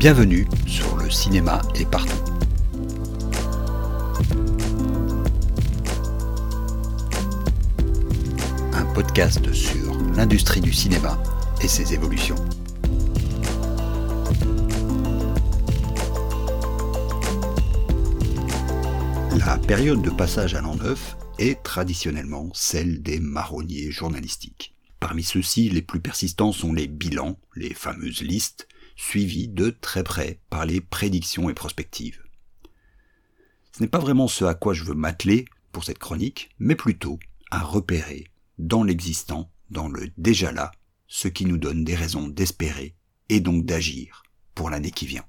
Bienvenue sur le cinéma est partout. Un podcast sur l'industrie du cinéma et ses évolutions. La période de passage à l'an neuf est traditionnellement celle des marronniers journalistiques. Parmi ceux-ci, les plus persistants sont les bilans, les fameuses listes, suivies de très près par les prédictions et prospectives. Ce n'est pas vraiment ce à quoi je veux m'atteler pour cette chronique, mais plutôt à repérer dans l'existant, dans le déjà là, ce qui nous donne des raisons d'espérer et donc d'agir pour l'année qui vient.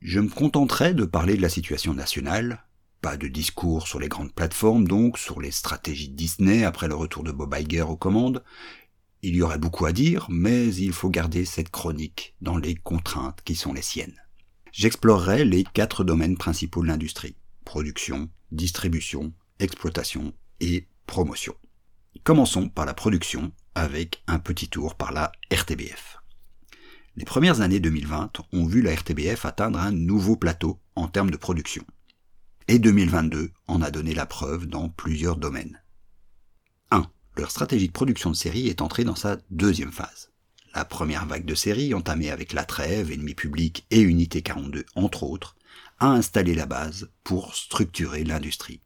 Je me contenterai de parler de la situation nationale, pas de discours sur les grandes plateformes donc, sur les stratégies Disney après le retour de Bob Iger aux commandes. Il y aurait beaucoup à dire, mais il faut garder cette chronique dans les contraintes qui sont les siennes. J'explorerai les quatre domaines principaux de l'industrie. Production, distribution, exploitation et promotion. Commençons par la production avec un petit tour par la RTBF. Les premières années 2020 ont vu la RTBF atteindre un nouveau plateau en termes de production et 2022 en a donné la preuve dans plusieurs domaines. 1. Leur stratégie de production de séries est entrée dans sa deuxième phase. La première vague de séries, entamée avec La Trêve, Ennemi Public et Unité 42 entre autres, a installé la base pour structurer l'industrie.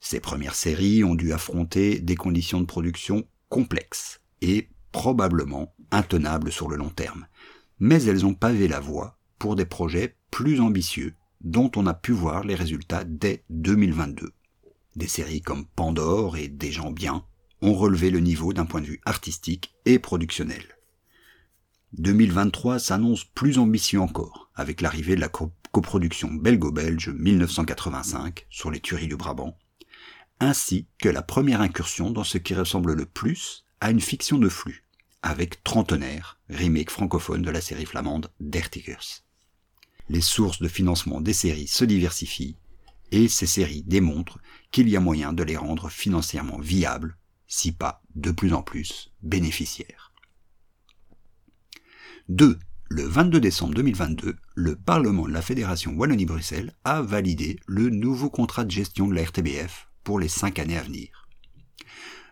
Ces premières séries ont dû affronter des conditions de production complexes et probablement intenables sur le long terme, mais elles ont pavé la voie pour des projets plus ambitieux dont on a pu voir les résultats dès 2022. Des séries comme Pandore et Des gens bien ont relevé le niveau d'un point de vue artistique et productionnel. 2023 s'annonce plus ambitieux encore, avec l'arrivée de la coproduction belgo-belge 1985 sur les tueries du Brabant, ainsi que la première incursion dans ce qui ressemble le plus à une fiction de flux, avec Trentenaire, remake francophone de la série flamande Dertigers les sources de financement des séries se diversifient et ces séries démontrent qu'il y a moyen de les rendre financièrement viables, si pas de plus en plus bénéficiaires. 2. Le 22 décembre 2022, le Parlement de la Fédération Wallonie-Bruxelles a validé le nouveau contrat de gestion de la RTBF pour les cinq années à venir.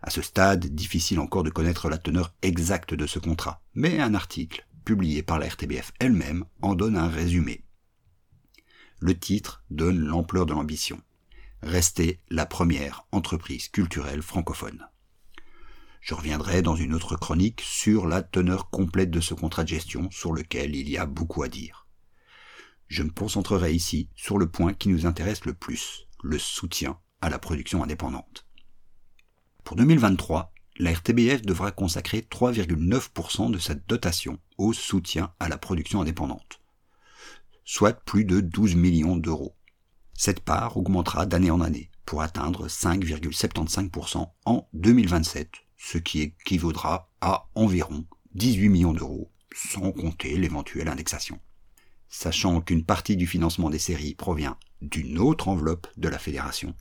À ce stade, difficile encore de connaître la teneur exacte de ce contrat, mais un article publié par la RTBF elle-même en donne un résumé le titre donne l'ampleur de l'ambition. Rester la première entreprise culturelle francophone. Je reviendrai dans une autre chronique sur la teneur complète de ce contrat de gestion sur lequel il y a beaucoup à dire. Je me concentrerai ici sur le point qui nous intéresse le plus, le soutien à la production indépendante. Pour 2023, la RTBF devra consacrer 3,9% de sa dotation au soutien à la production indépendante soit plus de 12 millions d'euros. Cette part augmentera d'année en année pour atteindre 5,75% en 2027, ce qui équivaudra à environ 18 millions d'euros, sans compter l'éventuelle indexation. Sachant qu'une partie du financement des séries provient d'une autre enveloppe de la fédération,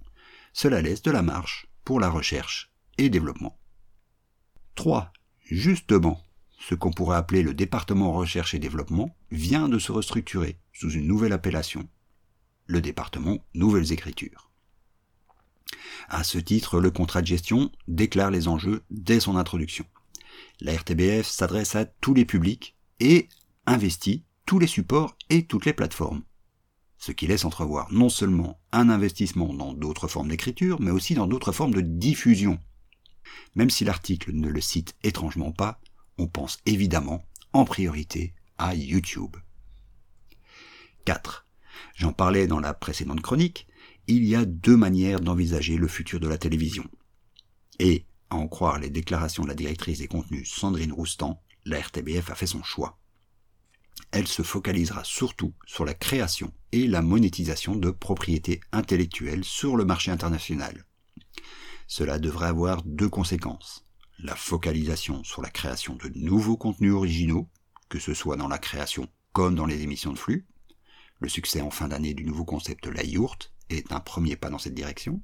cela laisse de la marge pour la recherche et développement. 3. Justement, ce qu'on pourrait appeler le département recherche et développement vient de se restructurer sous une nouvelle appellation, le département Nouvelles Écritures. À ce titre, le contrat de gestion déclare les enjeux dès son introduction. La RTBF s'adresse à tous les publics et investit tous les supports et toutes les plateformes. Ce qui laisse entrevoir non seulement un investissement dans d'autres formes d'écriture, mais aussi dans d'autres formes de diffusion. Même si l'article ne le cite étrangement pas, on pense évidemment en priorité à YouTube. 4. J'en parlais dans la précédente chronique, il y a deux manières d'envisager le futur de la télévision. Et, à en croire les déclarations de la directrice des contenus Sandrine Roustan, la RTBF a fait son choix. Elle se focalisera surtout sur la création et la monétisation de propriétés intellectuelles sur le marché international. Cela devrait avoir deux conséquences la focalisation sur la création de nouveaux contenus originaux, que ce soit dans la création comme dans les émissions de flux. Le succès en fin d'année du nouveau concept La Yourte est un premier pas dans cette direction.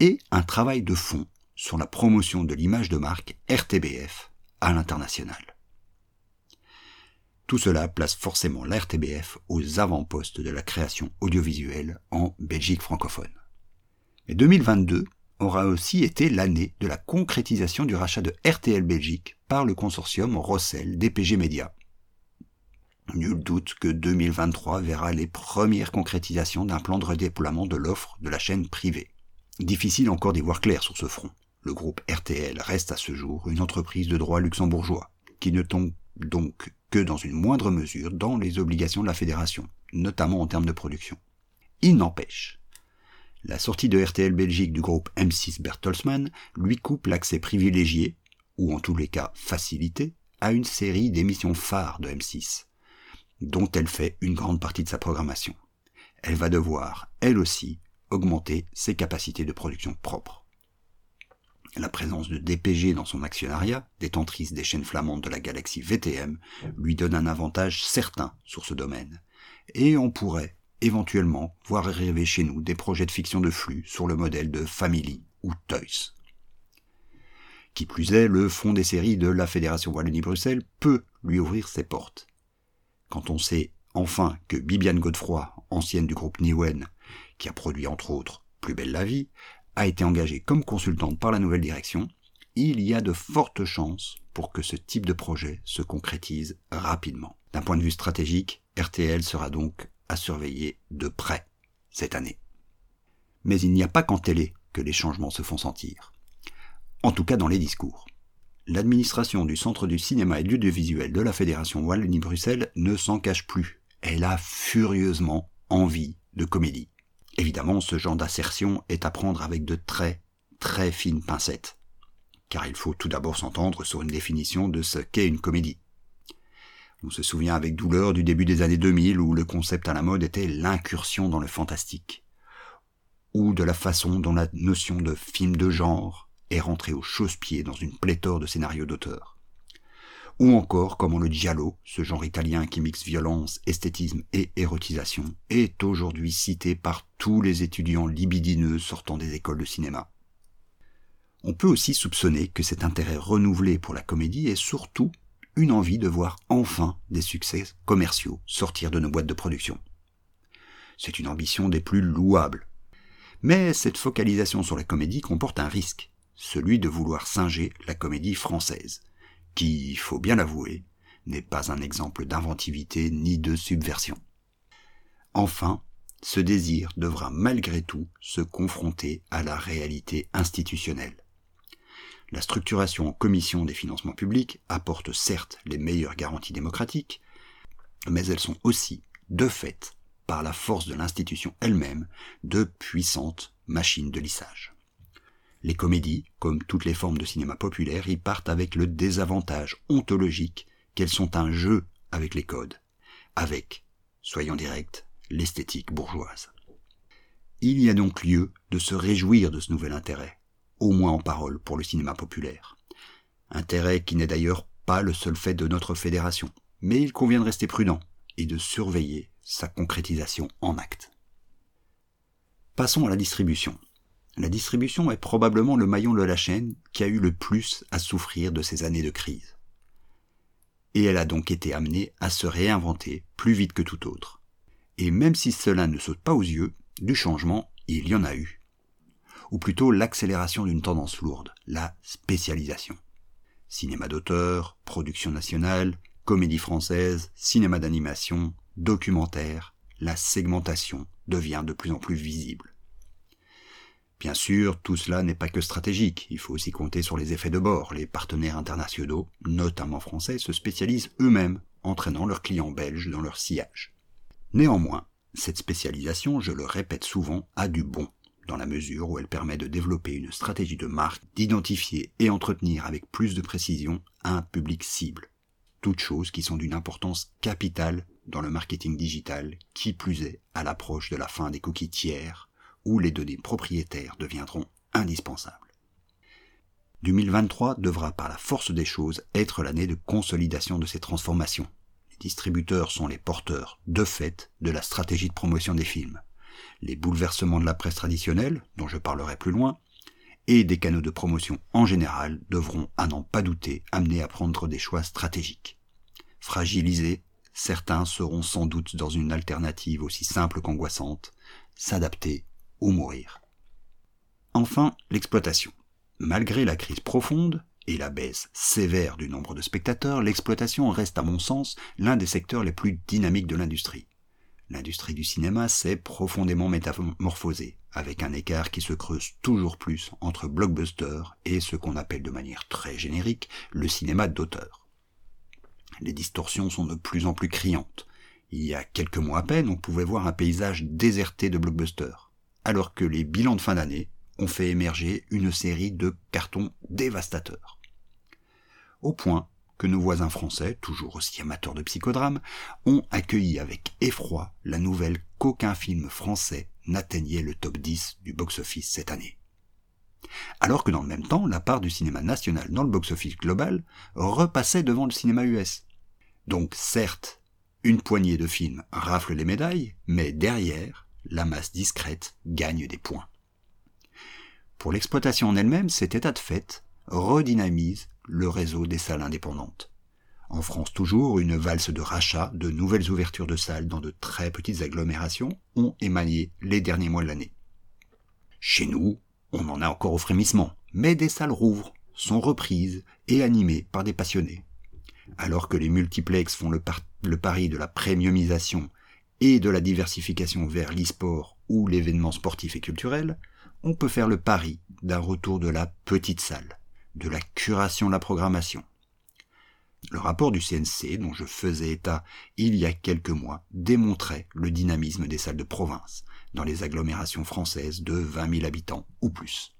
Et un travail de fond sur la promotion de l'image de marque RTBF à l'international. Tout cela place forcément la aux avant-postes de la création audiovisuelle en Belgique francophone. Mais 2022 aura aussi été l'année de la concrétisation du rachat de RTL Belgique par le consortium Rossel DPG Media. Nul doute que 2023 verra les premières concrétisations d'un plan de redéploiement de l'offre de la chaîne privée. Difficile encore d'y voir clair sur ce front. Le groupe RTL reste à ce jour une entreprise de droit luxembourgeois, qui ne tombe donc que dans une moindre mesure dans les obligations de la fédération, notamment en termes de production. Il n'empêche, la sortie de RTL Belgique du groupe M6 Bertelsmann lui coupe l'accès privilégié, ou en tous les cas facilité, à une série d'émissions phares de M6, dont elle fait une grande partie de sa programmation. Elle va devoir, elle aussi, augmenter ses capacités de production propres. La présence de DPG dans son actionnariat, détentrice des chaînes flamandes de la galaxie VTM, lui donne un avantage certain sur ce domaine. Et on pourrait, éventuellement voir arriver chez nous des projets de fiction de flux sur le modèle de Family ou Toys. Qui plus est, le fonds des séries de la Fédération Wallonie-Bruxelles peut lui ouvrir ses portes. Quand on sait enfin que Bibiane Godefroy, ancienne du groupe Niwen, qui a produit entre autres Plus belle la vie, a été engagée comme consultante par la nouvelle direction, il y a de fortes chances pour que ce type de projet se concrétise rapidement. D'un point de vue stratégique, RTL sera donc à surveiller de près cette année. Mais il n'y a pas qu'en télé que les changements se font sentir. En tout cas dans les discours. L'administration du Centre du cinéma et de l'audiovisuel de la Fédération Wallonie-Bruxelles ne s'en cache plus. Elle a furieusement envie de comédie. Évidemment, ce genre d'assertion est à prendre avec de très, très fines pincettes. Car il faut tout d'abord s'entendre sur une définition de ce qu'est une comédie. On se souvient avec douleur du début des années 2000 où le concept à la mode était l'incursion dans le fantastique, ou de la façon dont la notion de film de genre est rentrée au chausse-pied dans une pléthore de scénarios d'auteurs. Ou encore comment le giallo, ce genre italien qui mixe violence, esthétisme et érotisation, est aujourd'hui cité par tous les étudiants libidineux sortant des écoles de cinéma. On peut aussi soupçonner que cet intérêt renouvelé pour la comédie est surtout une envie de voir enfin des succès commerciaux sortir de nos boîtes de production. C'est une ambition des plus louables. Mais cette focalisation sur la comédie comporte un risque, celui de vouloir singer la comédie française, qui, il faut bien l'avouer, n'est pas un exemple d'inventivité ni de subversion. Enfin, ce désir devra malgré tout se confronter à la réalité institutionnelle. La structuration en commission des financements publics apporte certes les meilleures garanties démocratiques, mais elles sont aussi, de fait, par la force de l'institution elle-même, de puissantes machines de lissage. Les comédies, comme toutes les formes de cinéma populaire, y partent avec le désavantage ontologique qu'elles sont un jeu avec les codes, avec, soyons directs, l'esthétique bourgeoise. Il y a donc lieu de se réjouir de ce nouvel intérêt, au moins en parole, pour le cinéma populaire. Intérêt qui n'est d'ailleurs pas le seul fait de notre fédération, mais il convient de rester prudent et de surveiller sa concrétisation en acte. Passons à la distribution. La distribution est probablement le maillon de la chaîne qui a eu le plus à souffrir de ces années de crise. Et elle a donc été amenée à se réinventer plus vite que tout autre. Et même si cela ne saute pas aux yeux, du changement, il y en a eu ou plutôt l'accélération d'une tendance lourde, la spécialisation. Cinéma d'auteur, production nationale, comédie française, cinéma d'animation, documentaire, la segmentation devient de plus en plus visible. Bien sûr, tout cela n'est pas que stratégique, il faut aussi compter sur les effets de bord. Les partenaires internationaux, notamment français, se spécialisent eux-mêmes, entraînant leurs clients belges dans leur sillage. Néanmoins, cette spécialisation, je le répète souvent, a du bon dans la mesure où elle permet de développer une stratégie de marque, d'identifier et entretenir avec plus de précision un public cible. Toutes choses qui sont d'une importance capitale dans le marketing digital, qui plus est à l'approche de la fin des cookies tiers, où les données propriétaires deviendront indispensables. 2023 devra par la force des choses être l'année de consolidation de ces transformations. Les distributeurs sont les porteurs, de fait, de la stratégie de promotion des films les bouleversements de la presse traditionnelle, dont je parlerai plus loin, et des canaux de promotion en général devront, à n'en pas douter, amener à prendre des choix stratégiques. Fragiliser certains seront sans doute dans une alternative aussi simple qu'angoissante, s'adapter ou mourir. Enfin, l'exploitation. Malgré la crise profonde et la baisse sévère du nombre de spectateurs, l'exploitation reste à mon sens l'un des secteurs les plus dynamiques de l'industrie. L'industrie du cinéma s'est profondément métamorphosée, avec un écart qui se creuse toujours plus entre blockbuster et ce qu'on appelle de manière très générique le cinéma d'auteur. Les distorsions sont de plus en plus criantes. Il y a quelques mois à peine, on pouvait voir un paysage déserté de blockbusters, alors que les bilans de fin d'année ont fait émerger une série de cartons dévastateurs. Au point que nos voisins français, toujours aussi amateurs de psychodrame, ont accueilli avec effroi la nouvelle qu'aucun film français n'atteignait le top 10 du box-office cette année. Alors que dans le même temps, la part du cinéma national dans le box-office global repassait devant le cinéma US. Donc certes, une poignée de films rafle les médailles, mais derrière, la masse discrète gagne des points. Pour l'exploitation en elle-même, cet état de fait redynamise le réseau des salles indépendantes. En France toujours, une valse de rachat, de nouvelles ouvertures de salles dans de très petites agglomérations ont émaillé les derniers mois de l'année. Chez nous, on en a encore au frémissement, mais des salles rouvrent, sont reprises et animées par des passionnés. Alors que les multiplex font le pari de la premiumisation et de la diversification vers l'e-sport ou l'événement sportif et culturel, on peut faire le pari d'un retour de la petite salle, de la curation de la programmation. Le rapport du CNC, dont je faisais état il y a quelques mois, démontrait le dynamisme des salles de province, dans les agglomérations françaises de 20 000 habitants ou plus.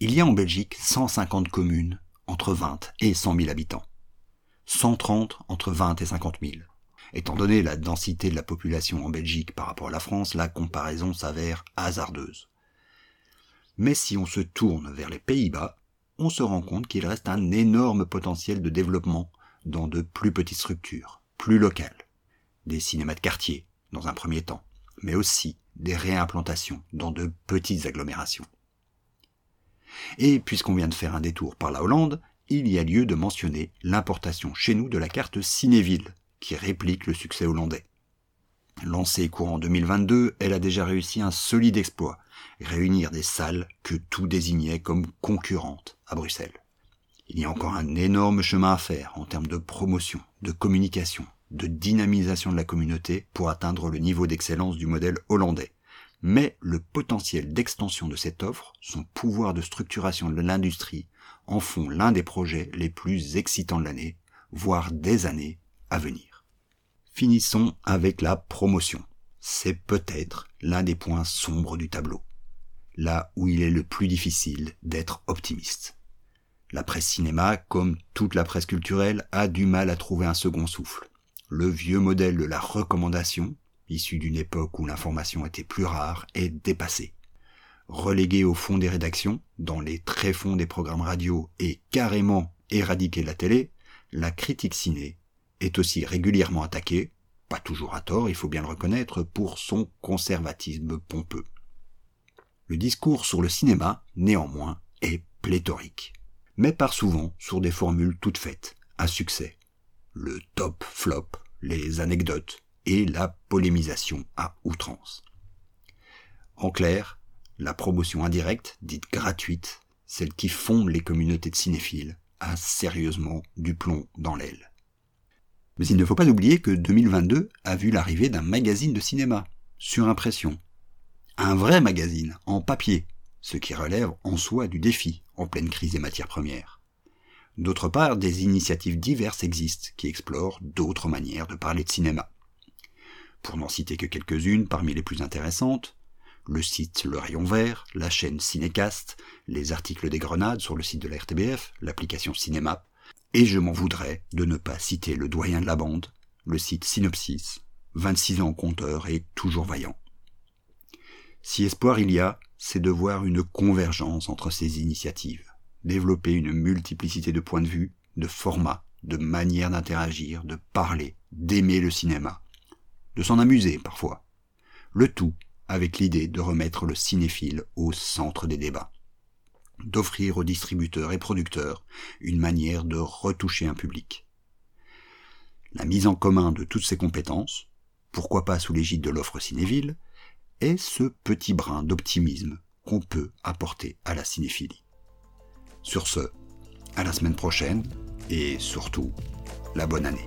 Il y a en Belgique 150 communes entre 20 et 100 000 habitants, 130 entre 20 et 50 000. Étant donné la densité de la population en Belgique par rapport à la France, la comparaison s'avère hasardeuse. Mais si on se tourne vers les Pays-Bas, on se rend compte qu'il reste un énorme potentiel de développement dans de plus petites structures, plus locales. Des cinémas de quartier, dans un premier temps, mais aussi des réimplantations dans de petites agglomérations. Et puisqu'on vient de faire un détour par la Hollande, il y a lieu de mentionner l'importation chez nous de la carte Cinéville, qui réplique le succès hollandais. Lancée courant 2022, elle a déjà réussi un solide exploit, réunir des salles que tout désignait comme concurrentes à Bruxelles. Il y a encore un énorme chemin à faire en termes de promotion, de communication, de dynamisation de la communauté pour atteindre le niveau d'excellence du modèle hollandais. Mais le potentiel d'extension de cette offre, son pouvoir de structuration de l'industrie, en font l'un des projets les plus excitants de l'année, voire des années à venir. Finissons avec la promotion. C'est peut-être l'un des points sombres du tableau. Là où il est le plus difficile d'être optimiste. La presse cinéma, comme toute la presse culturelle, a du mal à trouver un second souffle. Le vieux modèle de la recommandation, issu d'une époque où l'information était plus rare, est dépassé. Relégué au fond des rédactions, dans les tréfonds des programmes radio et carrément éradiqué de la télé, la critique ciné est aussi régulièrement attaqué, pas toujours à tort, il faut bien le reconnaître, pour son conservatisme pompeux. Le discours sur le cinéma, néanmoins, est pléthorique, mais part souvent sur des formules toutes faites, à succès. Le top flop, les anecdotes et la polémisation à outrance. En clair, la promotion indirecte, dite gratuite, celle qui fonde les communautés de cinéphiles, a sérieusement du plomb dans l'aile. Mais il ne faut pas oublier que 2022 a vu l'arrivée d'un magazine de cinéma, sur impression. Un vrai magazine, en papier, ce qui relève en soi du défi, en pleine crise des matières premières. D'autre part, des initiatives diverses existent qui explorent d'autres manières de parler de cinéma. Pour n'en citer que quelques-unes parmi les plus intéressantes, le site Le Rayon Vert, la chaîne Cinécast, les articles des Grenades sur le site de la RTBF, l'application Cinéma, et je m'en voudrais de ne pas citer le doyen de la bande, le site Synopsis, 26 ans compteur et toujours vaillant. Si espoir il y a, c'est de voir une convergence entre ces initiatives, développer une multiplicité de points de vue, de formats, de manières d'interagir, de parler, d'aimer le cinéma, de s'en amuser parfois. Le tout avec l'idée de remettre le cinéphile au centre des débats d'offrir aux distributeurs et producteurs une manière de retoucher un public. la mise en commun de toutes ces compétences, pourquoi pas sous l'égide de l'offre cinéville, est ce petit brin d'optimisme qu'on peut apporter à la cinéphilie. Sur ce, à la semaine prochaine et surtout, la bonne année.